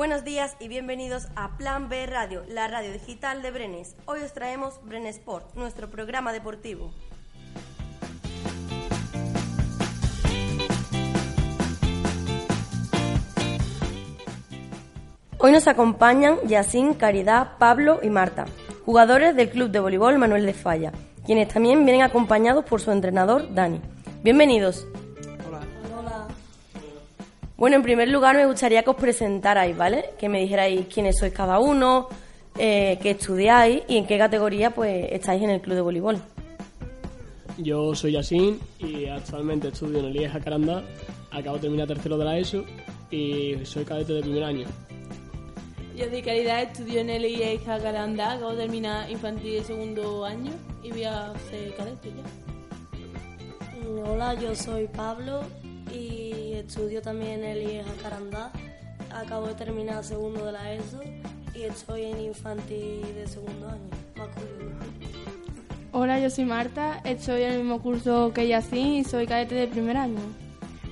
Buenos días y bienvenidos a Plan B Radio, la radio digital de Brenes. Hoy os traemos Brenes Sport, nuestro programa deportivo. Hoy nos acompañan Yacine, Caridad, Pablo y Marta, jugadores del Club de Voleibol Manuel de Falla, quienes también vienen acompañados por su entrenador Dani. Bienvenidos. Bueno, en primer lugar me gustaría que os presentarais, ¿vale? Que me dijerais quiénes sois cada uno, eh, qué estudiáis y en qué categoría pues estáis en el Club de Voleibol. Yo soy Yassin y actualmente estudio en el IES Jacarandá. Acabo de terminar tercero de la ESO y soy cadete de primer año. Yo de Caridad estudio en el IES Jacarandá, acabo de terminar infantil de segundo año y voy a ser cadete ya. Hola, yo soy Pablo y estudio también en el IES Jacarandá. Acabo de terminar segundo de la ESO y estoy en infantil de segundo año, masculino. Hola, yo soy Marta, estoy en el mismo curso que Yacine y soy cadete de primer año.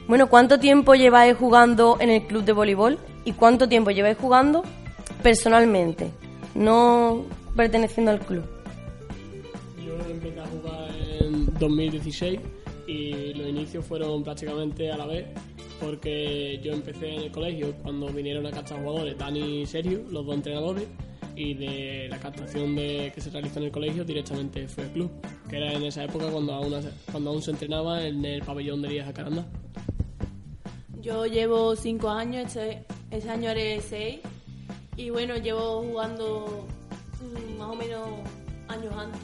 Bueno, ¿cuánto tiempo lleváis jugando en el Club de Voleibol y cuánto tiempo lleváis jugando personalmente, no perteneciendo al club? Yo empecé a jugar en 2016 y los inicios fueron prácticamente a la vez porque yo empecé en el colegio cuando vinieron a captar jugadores Dani y Sergio, los dos entrenadores, y de la captación de, que se realizó en el colegio directamente fue el club, que era en esa época cuando aún, cuando aún se entrenaba en el pabellón de Lías Jacarandá. Yo llevo cinco años, este, este año haré seis y bueno, llevo jugando mm, más o menos años antes.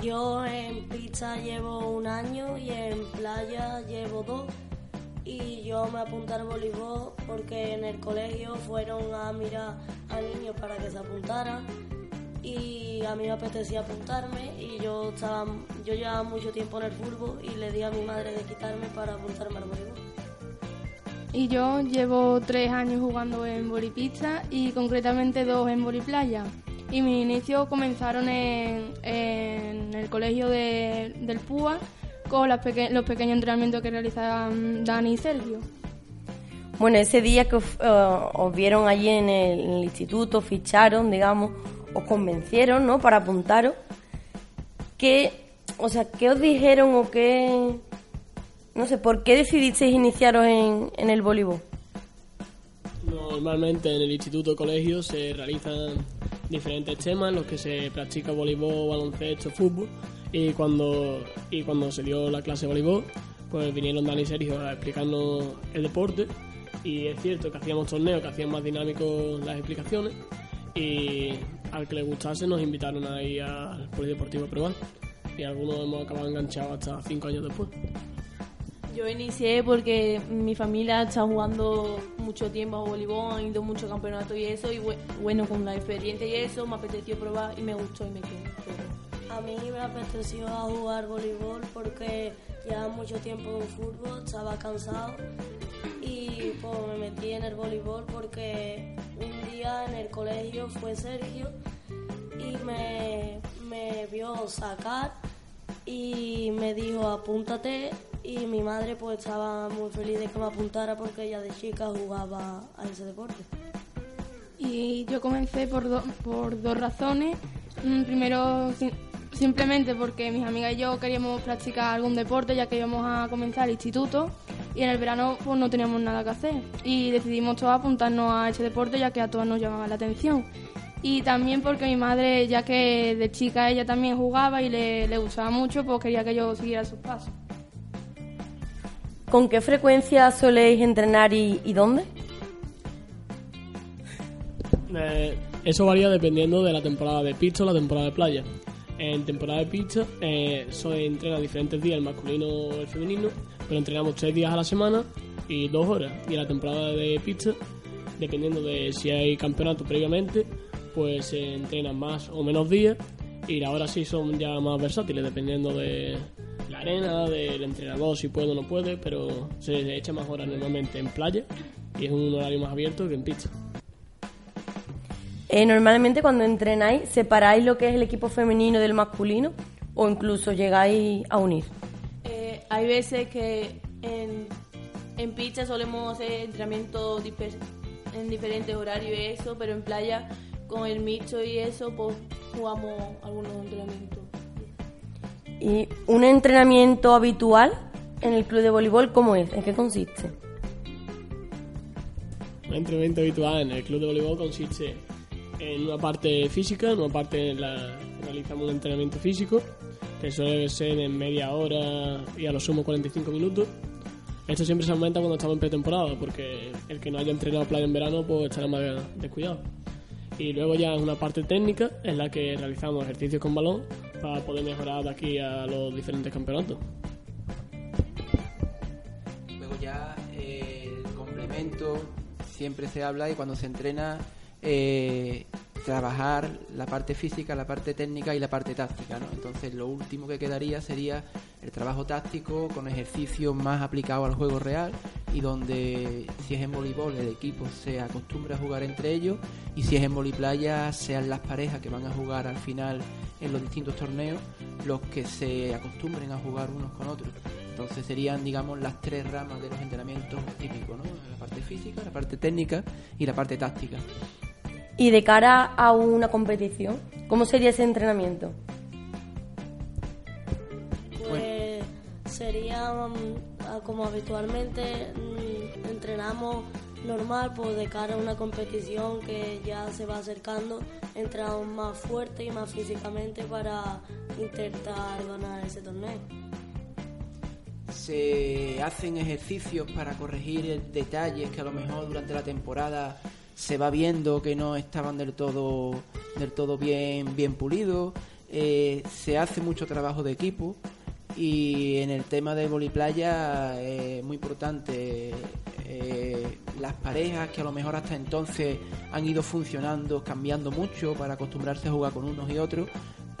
Yo en pista llevo un año y en playa llevo dos. Y yo me apunté al voleibol porque en el colegio fueron a mirar a niños para que se apuntaran. Y a mí me apetecía apuntarme y yo estaba, yo llevaba mucho tiempo en el fútbol y le di a mi madre de quitarme para apuntarme al voleibol. Y yo llevo tres años jugando en bolipista y concretamente dos en boliplaya. Y mis inicios comenzaron en, en el colegio de- del PUA con las peque- los pequeños entrenamientos que realizaban Dani y Sergio. Bueno, ese día que os, eh, os vieron allí en el, en el instituto, ficharon, digamos, os convencieron, ¿no? Para apuntaros. ¿Qué, o sea, qué os dijeron o qué, no sé, por qué decidisteis iniciaros en, en el voleibol? Normalmente en el instituto o colegio se realizan diferentes temas en los que se practica voleibol, baloncesto, fútbol y cuando, y cuando se dio la clase de voleibol pues vinieron Dani y Sergio a explicarnos el deporte y es cierto que hacíamos torneos que hacían más dinámicos las explicaciones y al que le gustase nos invitaron a ir al polideportivo a probar y algunos hemos acabado enganchados hasta cinco años después. Yo inicié porque mi familia está jugando mucho tiempo a voleibol, han ido muchos campeonatos y eso, y bue- bueno, con la experiencia y eso, me apeteció probar y me gustó y me quedé. A mí me apeteció a jugar voleibol porque llevaba mucho tiempo en fútbol, estaba cansado y pues me metí en el voleibol porque un día en el colegio fue Sergio y me, me vio sacar y me dijo apúntate y mi madre pues estaba muy feliz de que me apuntara porque ella de chica jugaba a ese deporte. Y yo comencé por, do- por dos razones. Mm, Primero, simplemente porque mis amigas y yo queríamos practicar algún deporte ya que íbamos a comenzar el instituto y en el verano pues no teníamos nada que hacer. Y decidimos todas apuntarnos a ese deporte ya que a todas nos llamaba la atención. Y también porque mi madre, ya que de chica ella también jugaba y le, le gustaba mucho, pues quería que yo siguiera sus pasos. ¿Con qué frecuencia soléis entrenar y, y dónde? Eh, eso varía dependiendo de la temporada de pista o la temporada de playa. En temporada de pista eh, se entrena diferentes días, el masculino o el femenino, pero entrenamos tres días a la semana y dos horas. Y en la temporada de pista, dependiendo de si hay campeonato previamente, pues se entrenan más o menos días y las sí son ya más versátiles, dependiendo de la arena, del entrenador, si puede o no puede, pero se echa más horas normalmente en playa y es un horario más abierto que en pista. Eh, normalmente cuando entrenáis, ¿separáis lo que es el equipo femenino del masculino o incluso llegáis a unir? Eh, hay veces que en, en pista solemos hacer entrenamiento, en diferentes horarios y eso, pero en playa con el mixto y eso, pues jugamos algunos entrenamientos. ¿Y un entrenamiento habitual en el club de voleibol cómo es? ¿En qué consiste? Un entrenamiento habitual en el club de voleibol consiste en una parte física, en una parte la realizamos un entrenamiento físico, que suele ser en media hora y a lo sumo 45 minutos. Esto siempre se aumenta cuando estamos en pretemporada, porque el que no haya entrenado playa en verano pues estará más descuidado. Y luego ya una parte técnica en la que realizamos ejercicios con balón para poder mejorar de aquí a los diferentes campeonatos. Luego ya eh, el complemento siempre se habla y cuando se entrena eh, trabajar la parte física, la parte técnica y la parte táctica. Entonces lo último que quedaría sería el trabajo táctico con ejercicios más aplicados al juego real y donde si es en voleibol el equipo se acostumbra a jugar entre ellos y si es en voliplaya sean las parejas que van a jugar al final en los distintos torneos los que se acostumbren a jugar unos con otros. Entonces serían, digamos, las tres ramas de los entrenamientos típicos, ¿no? La parte física, la parte técnica y la parte táctica. Y de cara a una competición, ¿cómo sería ese entrenamiento? Pues sería mm, como habitualmente mm, entrenamos normal, pues de cara a una competición que ya se va acercando, entramos más fuerte y más físicamente para intentar ganar ese torneo. Se hacen ejercicios para corregir detalles que a lo mejor durante la temporada se va viendo que no estaban del todo del todo bien bien pulidos. Eh, se hace mucho trabajo de equipo y en el tema de voliplaya es muy importante eh, las parejas que a lo mejor hasta entonces han ido funcionando cambiando mucho para acostumbrarse a jugar con unos y otros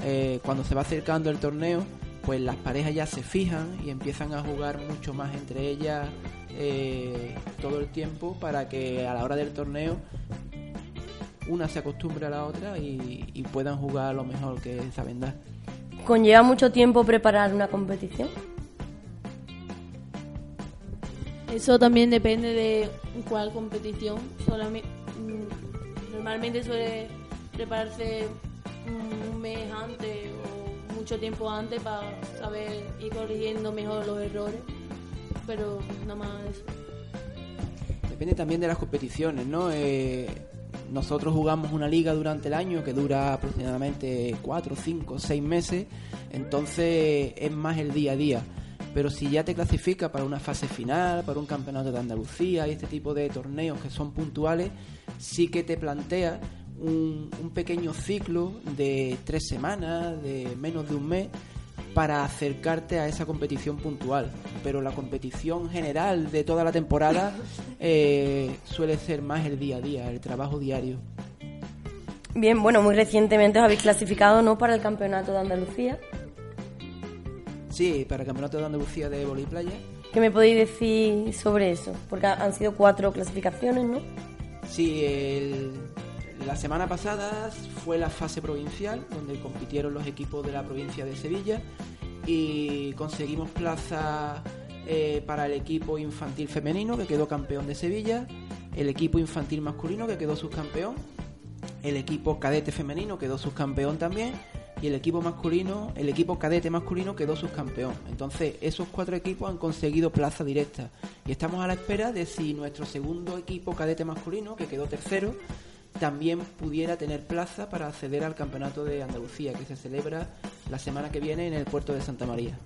eh, cuando se va acercando el torneo pues las parejas ya se fijan y empiezan a jugar mucho más entre ellas eh, todo el tiempo para que a la hora del torneo una se acostumbre a la otra y, y puedan jugar lo mejor que saben dar. ¿Conlleva mucho tiempo preparar una competición? Eso también depende de cuál competición. Solamente, mm, normalmente suele prepararse un mes antes o mucho tiempo antes para saber ir corrigiendo mejor los errores pero nada más eso. Depende también de las competiciones, ¿no? Eh, nosotros jugamos una liga durante el año que dura aproximadamente 4, 5, 6 meses, entonces es más el día a día. Pero si ya te clasifica para una fase final, para un campeonato de Andalucía y este tipo de torneos que son puntuales, sí que te plantea un, un pequeño ciclo de tres semanas, de menos de un mes, para acercarte a esa competición puntual. Pero la competición general de toda la temporada eh, suele ser más el día a día, el trabajo diario. Bien, bueno, muy recientemente os habéis clasificado, ¿no?, para el Campeonato de Andalucía. Sí, para el Campeonato de Andalucía de Vóley Playa. ¿Qué me podéis decir sobre eso? Porque han sido cuatro clasificaciones, ¿no? Sí, el, la semana pasada fue la fase provincial, donde compitieron los equipos de la provincia de Sevilla y conseguimos plaza eh, para el equipo infantil femenino, que quedó campeón de Sevilla, el equipo infantil masculino, que quedó subcampeón, el equipo cadete femenino quedó subcampeón también, y el equipo masculino, el equipo cadete masculino quedó subcampeón. Entonces, esos cuatro equipos han conseguido plaza directa. Y estamos a la espera de si nuestro segundo equipo cadete masculino, que quedó tercero, también pudiera tener plaza para acceder al Campeonato de Andalucía, que se celebra la semana que viene en el puerto de Santa María.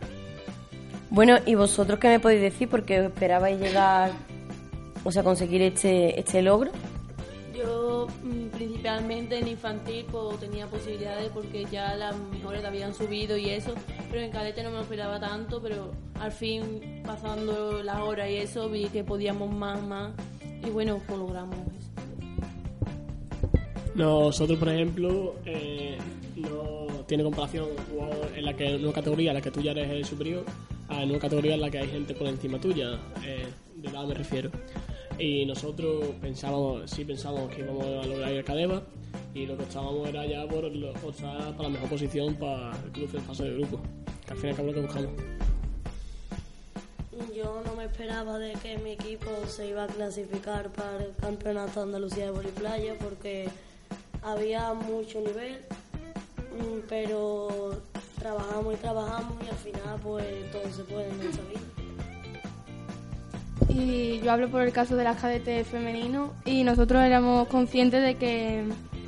Bueno, ¿y vosotros qué me podéis decir? Porque esperabais llegar, o sea, conseguir este, este logro. Yo mm, principalmente en infantil pues, tenía posibilidades porque ya las mejores habían subido y eso, pero en cadete no me lo esperaba tanto, pero al fin pasando las horas y eso vi que podíamos más, más y bueno, pues logramos eso. Nosotros, por ejemplo, eh, no tiene comparación en la que en una categoría en la que tú ya eres el superior a una categoría en la que hay gente por encima tuya, eh, de edad me refiero. Y nosotros pensábamos, sí pensábamos que íbamos a lograr el Cadeva y lo que estábamos era ya por para la mejor posición para el club en fase de grupo, al fin y al cabo lo que buscamos. Yo no me esperaba de que mi equipo se iba a clasificar para el campeonato de Andalucía de Playa porque había mucho nivel, mm, pero trabajamos y trabajamos y al final pues todo se puede en esa vida. Y yo hablo por el caso de las cadetes femeninos y nosotros éramos conscientes de que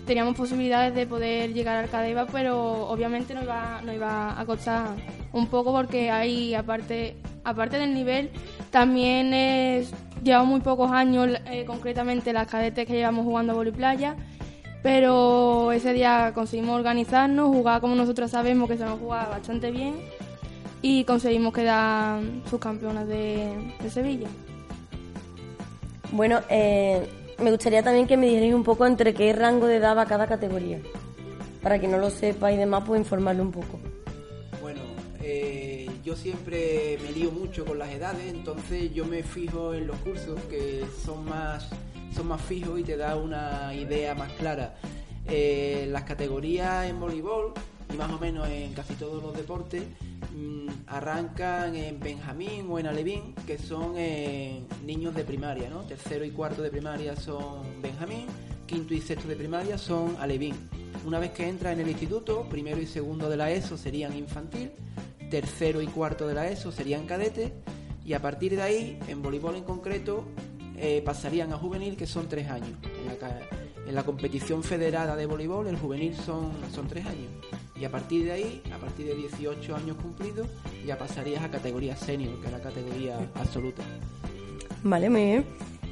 teníamos posibilidades de poder llegar al Cadeva, pero obviamente nos iba, nos iba a costar un poco porque hay, aparte, aparte del nivel, también es, llevamos muy pocos años, eh, concretamente las cadetes que llevamos jugando a playa, pero ese día conseguimos organizarnos, jugar como nosotros sabemos que se nos jugaba bastante bien y conseguimos quedar subcampeonas de, de Sevilla. Bueno, eh, me gustaría también que me dijerais un poco entre qué rango de edad va cada categoría. Para que no lo sepa y demás, pues informarle un poco. Bueno, eh, yo siempre me lío mucho con las edades, entonces yo me fijo en los cursos que son más, son más fijos y te da una idea más clara. Eh, las categorías en voleibol y más o menos en casi todos los deportes mm, arrancan en Benjamín o en Alevín, que son eh, niños de primaria, ¿no? Tercero y cuarto de primaria son Benjamín, quinto y sexto de primaria son Alevín. Una vez que entra en el instituto, primero y segundo de la ESO serían infantil, tercero y cuarto de la ESO serían cadete, y a partir de ahí, en voleibol en concreto, eh, pasarían a juvenil, que son tres años. En la, en la competición federada de voleibol, el juvenil son, son tres años. Y a partir de ahí, a partir de 18 años cumplidos, ya pasarías a categoría senior, que es la categoría absoluta. Vale, muy bien.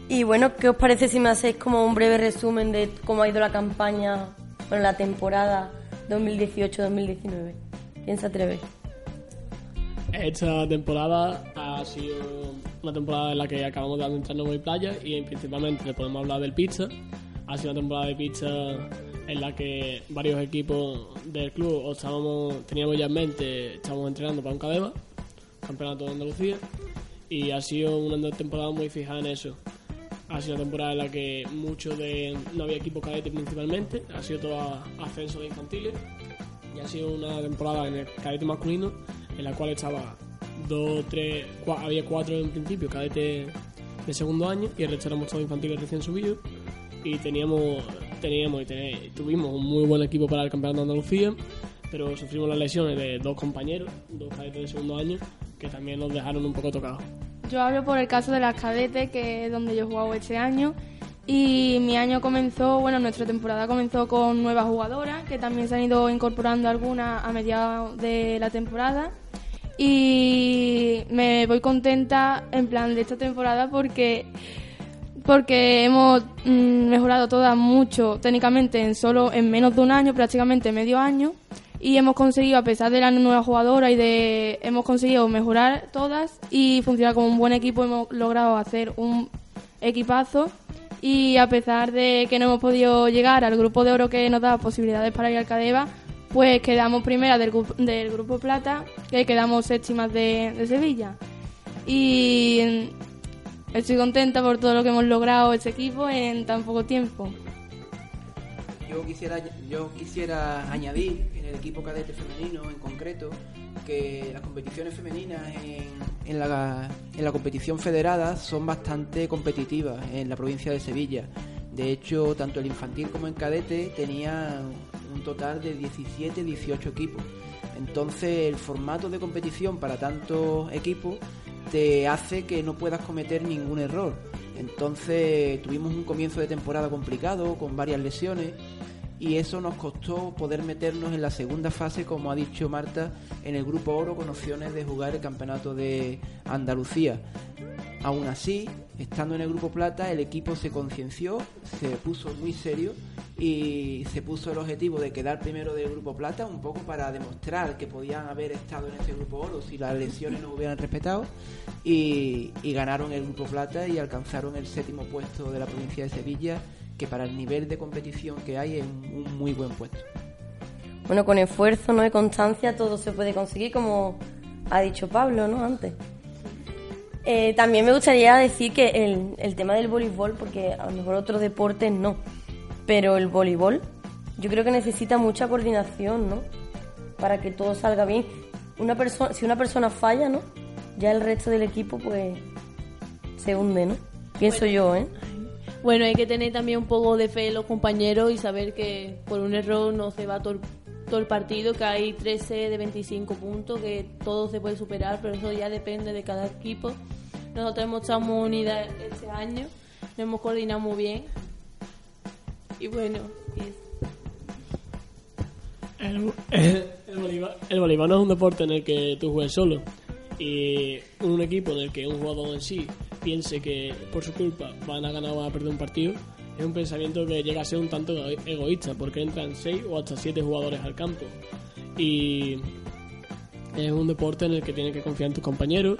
Y bueno, ¿qué os parece si me hacéis como un breve resumen de cómo ha ido la campaña, bueno, la temporada 2018-2019? ¿Quién se atreve? Esta temporada ha sido una temporada en la que acabamos de adentrarnos muy playa y principalmente le podemos hablar del pizza. Ha sido una temporada de pizza en la que varios equipos del club estábamos, teníamos ya en mente, estábamos entrenando para un Cadeva, campeonato de Andalucía, y ha sido una temporada muy fijada en eso. Ha sido una temporada en la que mucho de. no había equipo cadete principalmente, ha sido todo ascenso de infantiles, y ha sido una temporada en el cadete masculino en la cual estaba dos, tres, había cuatro en principio, cadete de segundo año, y el resto éramos todos infantiles recién subidos, y teníamos teníamos y tuvimos un muy buen equipo para el campeonato de Andalucía, pero sufrimos las lesiones de dos compañeros, dos cadetes de segundo año, que también nos dejaron un poco tocados. Yo hablo por el caso de las cadetes, que es donde yo he jugado este año. Y mi año comenzó, bueno, nuestra temporada comenzó con nuevas jugadoras, que también se han ido incorporando algunas a mediados de la temporada. Y me voy contenta en plan de esta temporada porque porque hemos mm, mejorado todas mucho técnicamente en solo en menos de un año, prácticamente medio año, y hemos conseguido, a pesar de la nueva jugadora y de hemos conseguido mejorar todas y funcionar como un buen equipo, hemos logrado hacer un equipazo y a pesar de que no hemos podido llegar al grupo de oro que nos da posibilidades para ir al Cadeva, pues quedamos primera del, del grupo plata, que quedamos séptimas de, de Sevilla. Y Estoy contenta por todo lo que hemos logrado este equipo en tan poco tiempo. Yo quisiera, yo quisiera añadir en el equipo cadete femenino en concreto que las competiciones femeninas en, en, la, en la competición federada son bastante competitivas en la provincia de Sevilla. De hecho, tanto el infantil como el cadete tenían un total de 17, 18 equipos. Entonces, el formato de competición para tantos equipos te hace que no puedas cometer ningún error. Entonces tuvimos un comienzo de temporada complicado, con varias lesiones, y eso nos costó poder meternos en la segunda fase, como ha dicho Marta, en el Grupo Oro con opciones de jugar el Campeonato de Andalucía. Aún así, estando en el Grupo Plata, el equipo se concienció, se puso muy serio y se puso el objetivo de quedar primero del Grupo Plata, un poco para demostrar que podían haber estado en ese Grupo Oro si las lesiones no hubieran respetado y, ganaron el Grupo Plata y alcanzaron el séptimo puesto de la provincia de Sevilla, que para el nivel de competición que hay es un, muy buen puesto. Bueno, con esfuerzo ¿no? y constancia todo se puede conseguir, como ha dicho Pablo ¿no? antes. Eh, también me gustaría decir que el, el, tema del voleibol, porque a lo mejor otros deportes no, pero el voleibol yo creo que necesita mucha coordinación, ¿no? Para que todo salga bien. Una persona, si una persona falla, ¿no? ya el resto del equipo pues se hunde, ¿no? Pienso yo, ¿eh? Bueno, hay que tener también un poco de fe en los compañeros y saber que por un error no se va el, todo el partido, que hay 13 de 25 puntos, que todo se puede superar, pero eso ya depende de cada equipo. Nosotros hemos estado muy unidas este año, nos hemos coordinado muy bien. Y bueno, El, el, no es un deporte en el que tú juegues solo. Y un equipo en el que un jugador en sí piense que por su culpa van a ganar o van a perder un partido, es un pensamiento que llega a ser un tanto ego- egoísta, porque entran 6 o hasta 7 jugadores al campo. Y es un deporte en el que tienes que confiar en tus compañeros,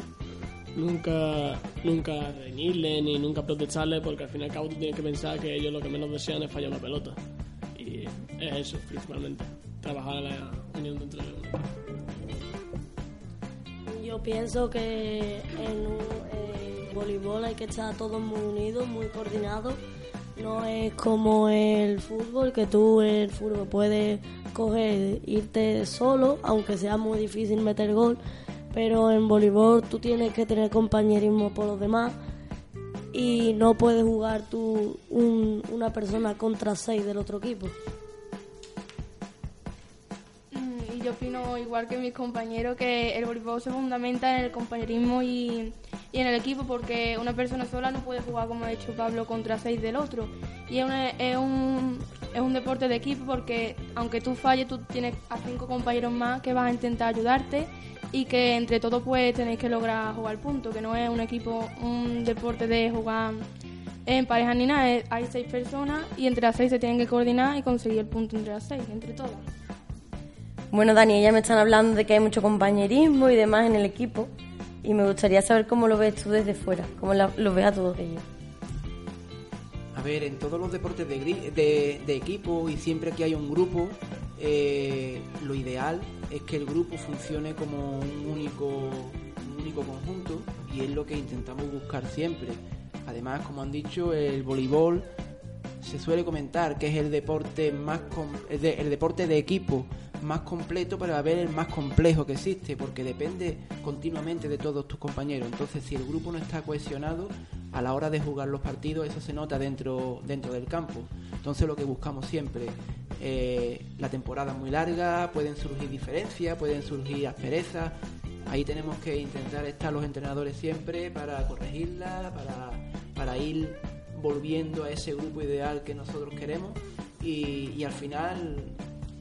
nunca nunca reñirle ni nunca protestarle, porque al fin y al cabo tú tienes que pensar que ellos lo que menos desean es fallar la pelota. Y es eso, principalmente. Trabajar a la unión dentro de uno. Yo pienso que en un en voleibol hay que estar todos muy unidos, muy coordinados. No es como el fútbol, que tú en el fútbol puedes coger, irte solo, aunque sea muy difícil meter gol. Pero en voleibol tú tienes que tener compañerismo por los demás y no puedes jugar tú un- una persona contra seis del otro equipo. Yo opino igual que mis compañeros que el voleibol se fundamenta en el compañerismo y, en el equipo porque una persona sola no puede jugar como ha hecho Pablo contra seis del otro. Y es, una- es un, es un deporte de equipo porque aunque tú falles tú tienes a cinco compañeros más que van a intentar ayudarte y que entre todos pues tenéis que lograr jugar puntos, que no es un equipo, un deporte de jugar en pareja ni nada, hay seis personas y entre las seis se tienen que coordinar y conseguir el punto entre las seis, entre todas. Bueno, Dani, ya me están hablando de que hay mucho compañerismo y demás en el equipo. Y me gustaría saber cómo lo ves tú desde fuera, cómo lo ves a todos ellos. A ver, en todos los deportes de, de, de equipo y siempre que hay un grupo, eh, lo ideal es que el grupo funcione como un único, un único conjunto y es lo que intentamos buscar siempre. Además, como han dicho, el voleibol se suele comentar que es el deporte más el, el deporte de equipo más completo para ver el más complejo que existe porque depende continuamente de todos tus compañeros. Entonces si el grupo no está cohesionado a la hora de jugar los partidos eso se nota dentro dentro del campo. Entonces lo que buscamos siempre eh, la temporada muy larga pueden surgir diferencias pueden surgir asperezas. Ahí tenemos que intentar estar los entrenadores siempre para corregirla para, para ir volviendo a ese grupo ideal que nosotros queremos. Y al final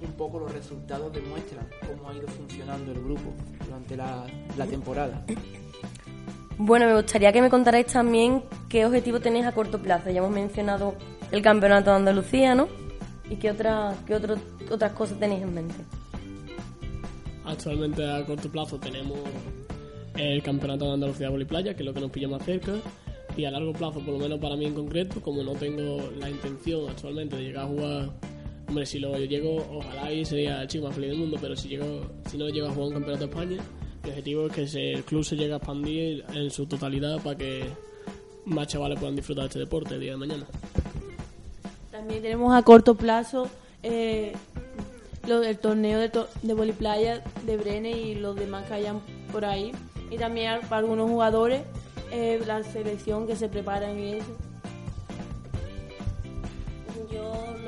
un poco los resultados demuestran cómo ha ido funcionando el grupo durante la, la temporada. Bueno, me gustaría que me contarais también qué objetivo tenéis a corto plazo. Ya hemos mencionado el campeonato de Andalucía, ¿no? ¿Y qué, otra, qué otro, otras cosas tenéis en mente? Actualmente a corto plazo tenemos el Campeonato de Andalucía de Playa, que es lo que nos pilla más cerca. Y a largo plazo, por lo menos para mí en concreto, como no tengo la intención actualmente de llegar a jugar, hombre, si lo llego, ojalá y sería el chico más feliz del mundo, pero si llego, si no llego a jugar un campeonato de España, mi objetivo es que el club se llegue a expandir en su totalidad para que más chavales puedan disfrutar de este deporte el día de mañana. También tenemos a corto plazo eh, lo del torneo de, to- de voliplaya de Brene y los demás que hayan por ahí. Y también para algunos jugadores eh, la selección que se preparan y eso.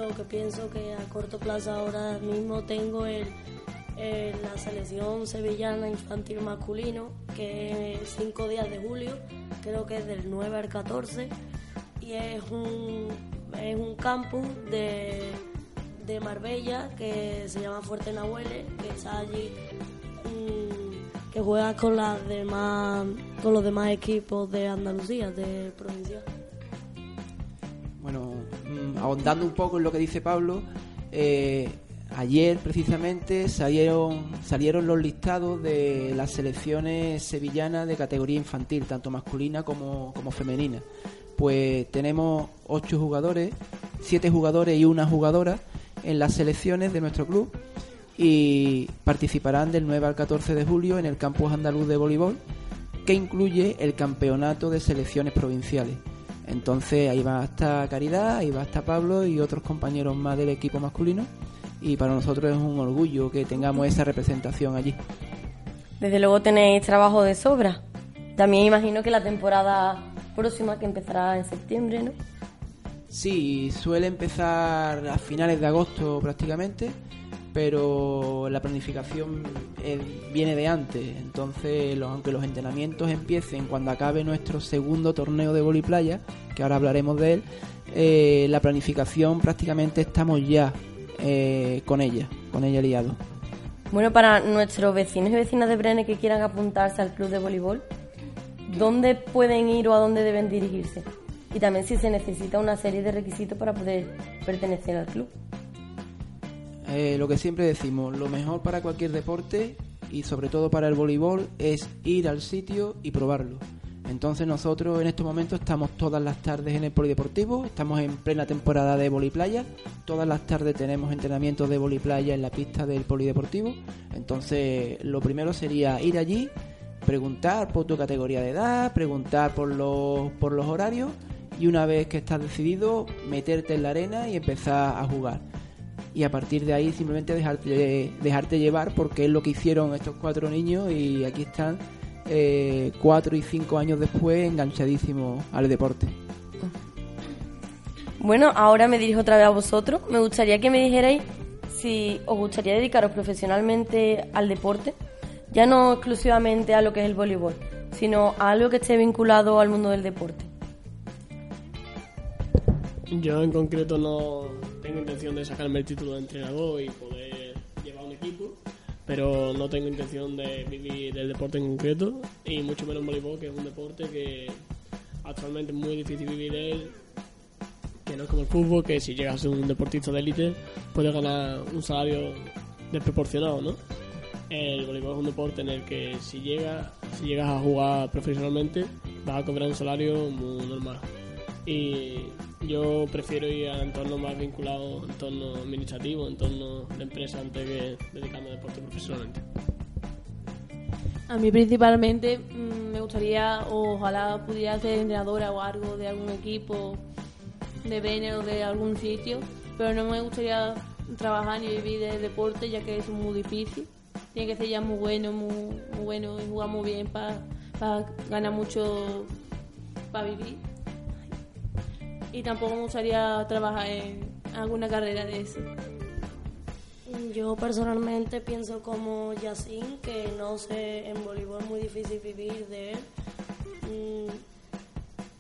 Lo que pienso que a corto plazo ahora mismo tengo el, la selección sevillana infantil masculino, que es 5 días de julio, creo que es del 9 al 14, y es un, es un campus de, de Marbella que se llama Fuerte Nahuele, que está allí, mm, que juega con, las demás, con los demás equipos de Andalucía, de provincia. Bueno, ahondando un poco en lo que dice Pablo, eh, ayer precisamente salieron, salieron los listados de las selecciones sevillanas de categoría infantil, tanto masculina como, como femenina. Pues tenemos ocho jugadores, siete jugadores y una jugadora en las selecciones de nuestro club y participarán del 9 al 14 de julio en el campus andaluz de voleibol que incluye el campeonato de selecciones provinciales. Entonces ahí va a estar Caridad, ahí va a estar Pablo y otros compañeros más del equipo masculino y para nosotros es un orgullo que tengamos esa representación allí. Desde luego tenéis trabajo de sobra. también imagino que la temporada próxima, que empezará en septiembre, ¿no? Sí, suele empezar a finales de agosto prácticamente, pero la planificación eh, viene de antes. Entonces, aunque los entrenamientos empiecen cuando acabe nuestro segundo torneo de vóley playa, que ahora hablaremos de él, eh, la planificación prácticamente estamos ya eh, con ella, con ella liado. Bueno, para nuestros vecinos y vecinas de Brene que quieran apuntarse al club de voleibol, ¿dónde pueden ir o a dónde deben dirigirse? Y también si se necesita una serie de requisitos para poder pertenecer al club. Eh, lo que siempre decimos, lo mejor para cualquier deporte y sobre todo para el voleibol es ir al sitio y probarlo. Entonces nosotros en estos momentos estamos todas las tardes en el polideportivo, estamos en plena temporada de voliplaya, todas las tardes tenemos entrenamientos de voliplaya en la pista del polideportivo. Entonces lo primero sería ir allí, preguntar por tu categoría de edad, preguntar por los, por los horarios y una vez que estás decidido meterte en la arena y empezar a jugar y a partir de ahí simplemente dejarte, dejarte llevar porque es lo que hicieron estos cuatro niños y aquí están eh, cuatro y cinco años después enganchadísimos al deporte. Bueno, ahora me dirijo otra vez a vosotros. Me gustaría que me dijerais si os gustaría dedicaros profesionalmente al deporte, ya no exclusivamente a lo que es el voleibol, sino a algo que esté vinculado al mundo del deporte. Yo en concreto no tengo intención de sacarme el título de entrenador y poder llevar un equipo, pero no tengo intención de vivir del deporte en concreto y mucho menos voleibol, que es un deporte que actualmente es muy difícil vivir él, que no es como el fútbol, que si llegas a ser un deportista de élite puedes ganar un salario desproporcionado, ¿no? El voleibol es un deporte en el que si llegas, si llegas a jugar profesionalmente vas a cobrar un salario muy normal. Y yo prefiero ir a entornos más vinculados, entornos administrativos, entornos de empresa, antes que dedicarme al deporte profesionalmente. A mí principalmente mm, me gustaría, ojalá pudiera ser entrenadora o algo de algún equipo de Bene o de algún sitio, pero no me gustaría trabajar ni vivir de deporte ya que es muy difícil. Tiene que ser ya muy bueno, muy, muy bueno y jugar muy bien para ganar mucho para vivir. Y tampoco me gustaría trabajar en alguna carrera de eso. Yo personalmente pienso como Yacine, que no sé, en voleibol es muy difícil vivir de él. Mm,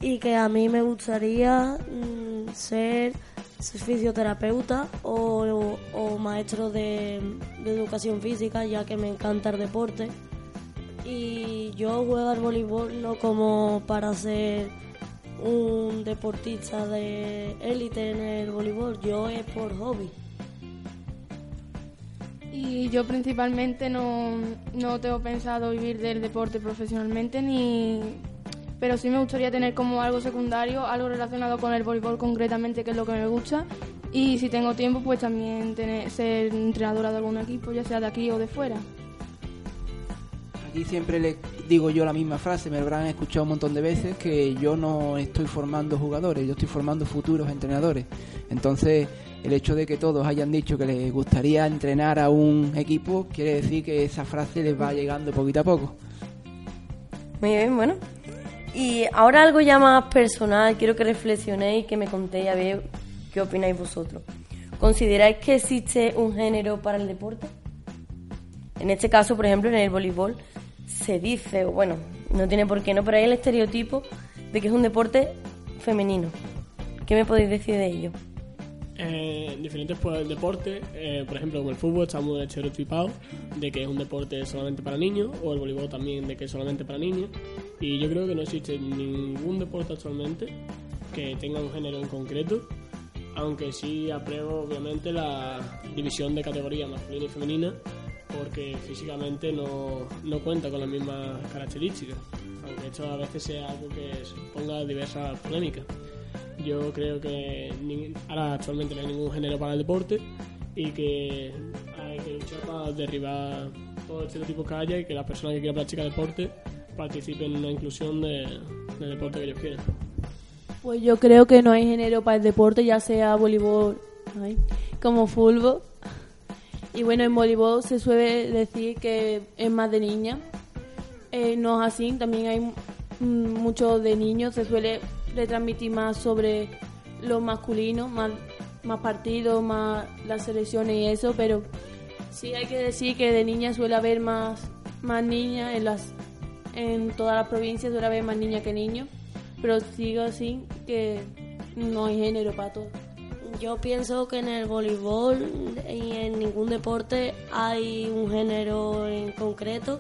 Y que a mí me gustaría mm, ser fisioterapeuta o, maestro de educación física, ya que me encanta el deporte. Y yo juego al voleibol no como para ser un deportista de élite en el voleibol, yo es por hobby. Y yo principalmente no, no tengo pensado vivir del deporte profesionalmente ni pero sí me gustaría tener como algo secundario, algo relacionado con el voleibol concretamente, que es lo que me gusta. Y si tengo tiempo, pues también tener, ser entrenadora de algún equipo, ya sea de aquí o de fuera. Aquí siempre le digo yo la misma frase, me habrán escuchado un montón de veces, que yo no estoy formando jugadores, yo estoy formando futuros entrenadores. Entonces, el hecho de que todos hayan dicho que les gustaría entrenar a un equipo, quiere decir que esa frase les va llegando poquito a poco. Muy bien, bueno. Y ahora algo ya más personal, quiero que reflexionéis, que me contéis a ver qué opináis vosotros. ¿Consideráis que existe un género para el deporte? En este caso, por ejemplo, en el voleibol se dice, o bueno, no tiene por qué no, pero hay el estereotipo de que es un deporte femenino. ¿Qué me podéis decir de ello? Eh, en diferentes pues, deportes, eh, por ejemplo, como el fútbol, estamos estereotipados de que es un deporte solamente para niños, o el voleibol también de que es solamente para niños. Y yo creo que no existe ningún deporte actualmente que tenga un género en concreto, aunque sí apruebo obviamente la división de categoría masculina y femenina, porque físicamente no, no cuenta con las mismas características, aunque esto a veces sea algo que ponga diversas polémicas. Yo creo que ni- ahora actualmente no hay ningún género para el deporte y que hay que luchar para derribar todo el estereotipo que haya y que las personas que quieran practicar deporte participen en una inclusión de, del deporte que ellos quieran. Pues yo creo que no hay género para el deporte, ya sea voleibol como fútbol. Y bueno, en voleibol se suele decir que es más de niña, eh, no es así. También hay mm, mucho de niños, se suele retransmitir más sobre lo masculino, más, más partidos, más las selecciones y eso, pero sí hay que decir que de niñas suele haber más, más niñas en las en todas las provincias suele haber más niñas que niños, pero sigo así que no hay género para todo. Yo pienso que en el voleibol y en ningún deporte hay un género en concreto,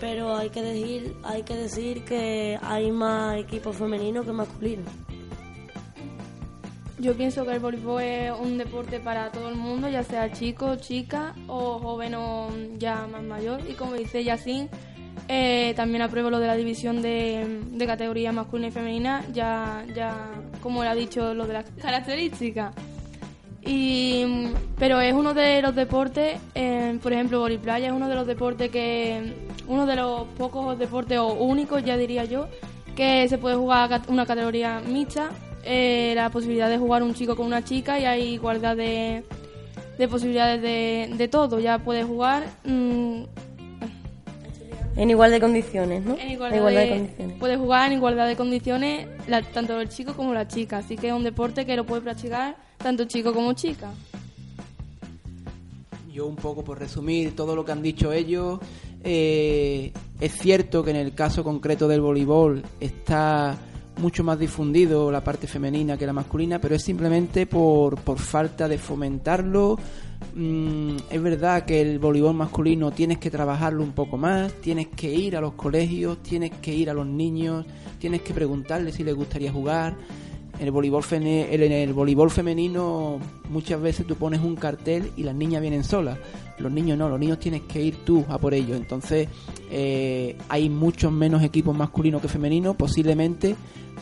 pero hay que decir, hay que decir que hay más equipos femeninos que masculinos. Yo pienso que el voleibol es un deporte para todo el mundo, ya sea chico, chica o joven o ya más mayor. Y como dice Yacine, eh, también apruebo lo de la división de, de categoría masculina y femenina, ya, ya como le ha dicho, lo de las características. Y, pero es uno de los deportes, eh, por ejemplo, voliplaya es uno de los deportes que, uno de los pocos deportes o únicos, ya diría yo, que se puede jugar una categoría mixta, eh, la posibilidad de jugar un chico con una chica y hay igualdad de, de posibilidades de, de todo. Ya puedes jugar mm, En igual de condiciones, ¿no? en igualdad, igualdad de, de condiciones. puedes jugar en igualdad de condiciones la- tanto el chico como la chica. Así que es un deporte que lo puede practicar tanto chico como chica. Yo un poco por resumir todo lo que han dicho ellos, eh, es cierto que en el caso concreto del voleibol está mucho más difundido la parte femenina que la masculina, pero es simplemente por, por falta de fomentarlo. Mm, es verdad que el voleibol masculino tienes que trabajarlo un poco más, tienes que ir a los colegios, tienes que ir a los niños, tienes que preguntarles si les gustaría jugar. En el voleibol, en el voleibol femenino muchas veces tú pones un cartel y las niñas vienen solas. Los niños no, los niños tienes que ir tú a por ellos. Entonces eh, hay muchos menos equipos masculinos que femeninos, posiblemente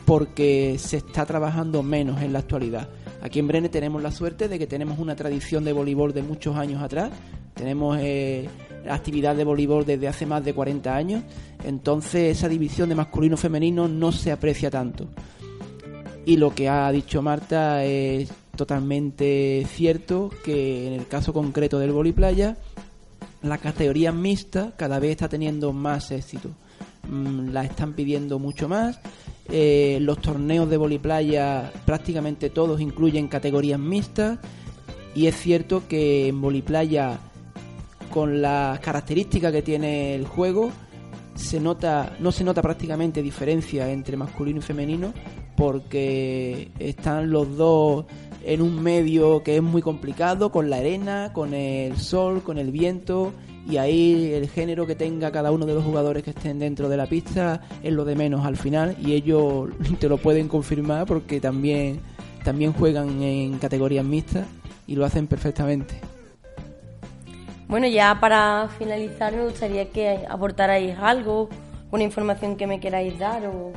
porque se está trabajando menos en la actualidad. Aquí en Brene tenemos la suerte de que tenemos una tradición de voleibol de muchos años atrás. Tenemos eh, actividad de voleibol desde hace más de 40 años. Entonces esa división de masculino-femenino no se aprecia tanto. Y lo que ha dicho Marta es totalmente cierto que en el caso concreto del voliplaya, la categoría mixta cada vez está teniendo más éxito. Mm, La están pidiendo mucho más. Eh, los torneos de voliplaya prácticamente todos incluyen categorías mixtas. Y es cierto que en voliplaya, con las características que tiene el juego, se nota, no se nota prácticamente diferencia entre masculino y femenino porque están los dos en un medio que es muy complicado, con la arena, con el sol, con el viento, y ahí el género que tenga cada uno de los jugadores que estén dentro de la pista es lo de menos al final, y ellos te lo pueden confirmar porque también, también juegan en categorías mixtas y lo hacen perfectamente. Bueno, ya para finalizar me gustaría que aportarais algo, una información que me queráis dar o...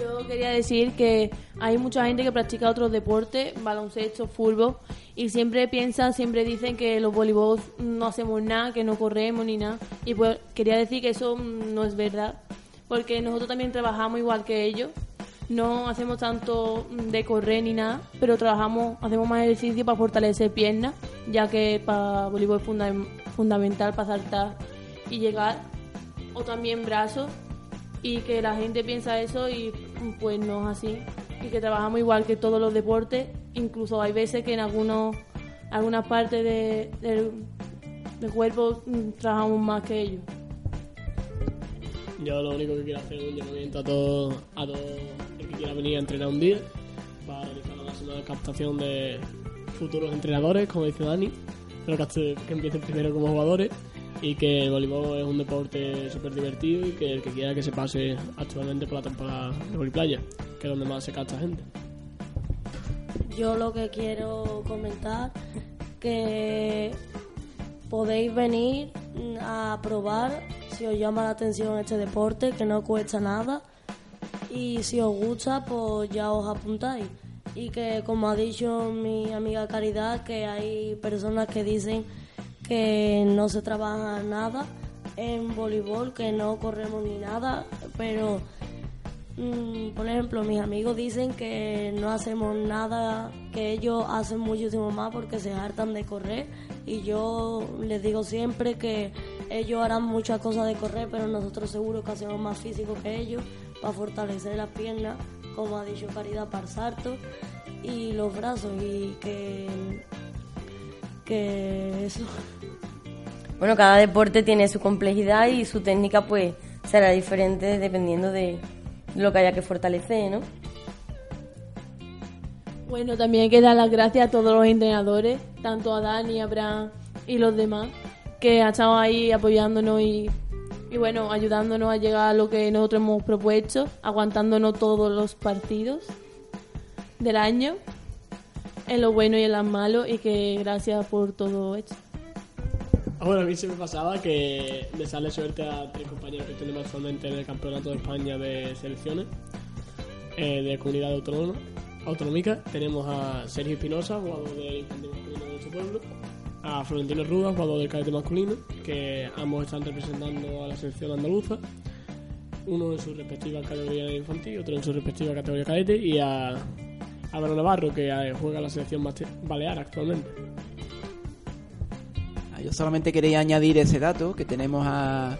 Yo quería decir que hay mucha gente que practica otros deportes, baloncesto, fútbol, y siempre piensan, siempre dicen que los voleibol no hacemos nada, que no corremos ni nada. Y pues quería decir que eso no es verdad, porque nosotros también trabajamos igual que ellos. No hacemos tanto de correr ni nada, pero trabajamos, hacemos más ejercicio para fortalecer piernas, ya que para voleibol es funda- fundamental para saltar y llegar, o también brazos y que la gente piensa eso y pues no es así. Y que trabajamos igual que todos los deportes incluso hay veces que en algunos algunas partes de, del, cuerpo mm, trabajamos más que ellos. Yo lo único que quiero hacer es un llamamiento a todo, a todo el que quiera venir a entrenar un día para realizar una captación de futuros entrenadores, como dice Dani, pero que, que empiecen primero como jugadores y que el voleibol es un deporte súper divertido y que el que quiera que se pase actualmente por la temporada de voliplaya, que es donde más se capta gente. Yo lo que quiero comentar que podéis venir a probar si os llama la atención este deporte, que no cuesta nada. Y si os gusta, pues ya os apuntáis. Y que, como ha dicho mi amiga Caridad, que hay personas que dicen que no se trabaja nada en voleibol, que no corremos ni nada, pero Mm, por ejemplo, mis amigos dicen que no hacemos nada, que ellos hacen muchísimo más porque se hartan de correr y yo les digo siempre que ellos harán muchas cosas de correr, pero nosotros seguro que hacemos más físico que ellos para fortalecer las piernas, como ha dicho Caridad, salto y los brazos y que, que eso. Bueno, cada deporte tiene su complejidad y su técnica pues será diferente dependiendo de lo que haya que fortalecer, ¿no? Bueno, también hay que dar las gracias a todos los entrenadores, tanto a Dani, a Abraham y los demás, que han estado ahí apoyándonos y, y bueno, ayudándonos a llegar a lo que nosotros hemos propuesto, aguantándonos todos los partidos del año, en lo bueno y en lo malo, y que gracias por todo esto. Bueno, a mí se me pasaba que le sale suerte a tres compañeros que tenemos actualmente en el Campeonato de España de Selecciones eh, de Comunidad Autónoma, Autonómica. Tenemos a Sergio Espinosa, jugador del infantil masculino de nuestro pueblo, a Florentino Ruda, jugador del cadete masculino, que ambos están representando a la selección andaluza, uno en su respectiva categoría infantil, otro en su respectiva categoría cadete, y a Álvaro Navarro, que eh, juega en la selección balear actualmente. Yo solamente quería añadir ese dato, que tenemos a,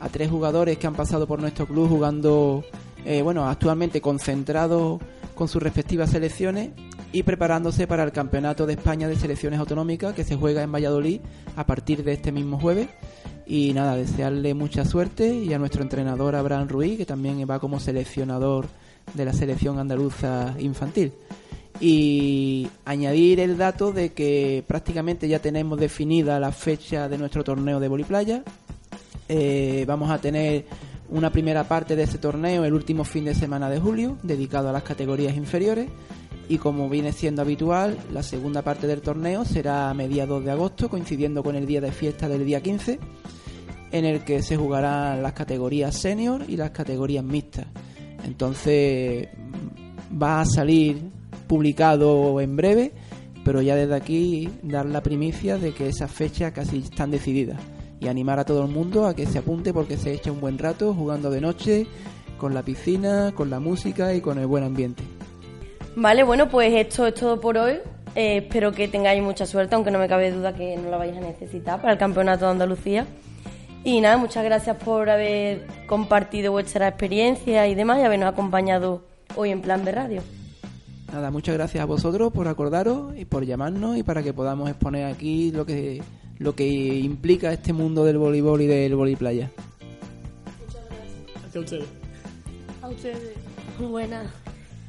a tres jugadores que han pasado por nuestro club jugando, eh, bueno, actualmente concentrados con sus respectivas selecciones y preparándose para el Campeonato de España de Selecciones Autonómicas que se juega en Valladolid a partir de este mismo jueves. Y nada, desearle mucha suerte y a nuestro entrenador Abraham Ruiz, que también va como seleccionador de la selección andaluza infantil. Y añadir el dato de que prácticamente ya tenemos definida la fecha de nuestro torneo de voliplaya. Eh, vamos a tener una primera parte de este torneo el último fin de semana de julio, dedicado a las categorías inferiores. Y como viene siendo habitual, la segunda parte del torneo será a mediados de agosto, coincidiendo con el día de fiesta del día 15, en el que se jugarán las categorías senior y las categorías mixtas. Entonces va a salir publicado en breve, pero ya desde aquí dar la primicia de que esas fechas casi están decididas y animar a todo el mundo a que se apunte porque se echa un buen rato jugando de noche, con la piscina, con la música y con el buen ambiente. Vale, bueno, pues esto es todo por hoy. Eh, espero que tengáis mucha suerte, aunque no me cabe duda que no la vais a necesitar para el Campeonato de Andalucía. Y nada, muchas gracias por haber compartido vuestra experiencia y demás y habernos acompañado hoy en Plan de Radio. Nada, muchas gracias a vosotros por acordaros y por llamarnos y para que podamos exponer aquí lo que lo que implica este mundo del voleibol y del voliplaya. Gracias a ustedes. A ustedes. Buenas.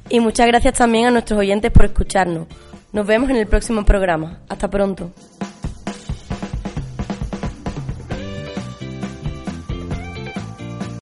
Y muchas gracias también a nuestros oyentes por escucharnos. Nos vemos en el próximo programa. Hasta pronto.